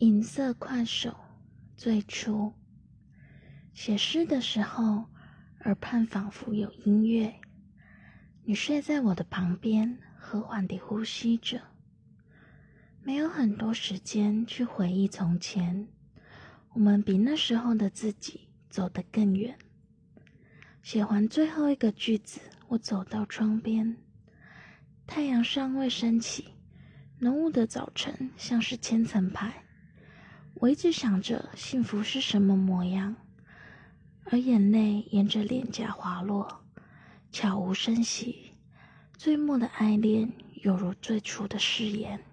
银色快手，最初写诗的时候，耳畔仿佛有音乐。你睡在我的旁边，和缓地呼吸着。没有很多时间去回忆从前，我们比那时候的自己走得更远。写完最后一个句子，我走到窗边，太阳尚未升起，浓雾的早晨像是千层牌。我一直想着幸福是什么模样，而眼泪沿着脸颊滑落，悄无声息。最末的爱恋，犹如最初的誓言。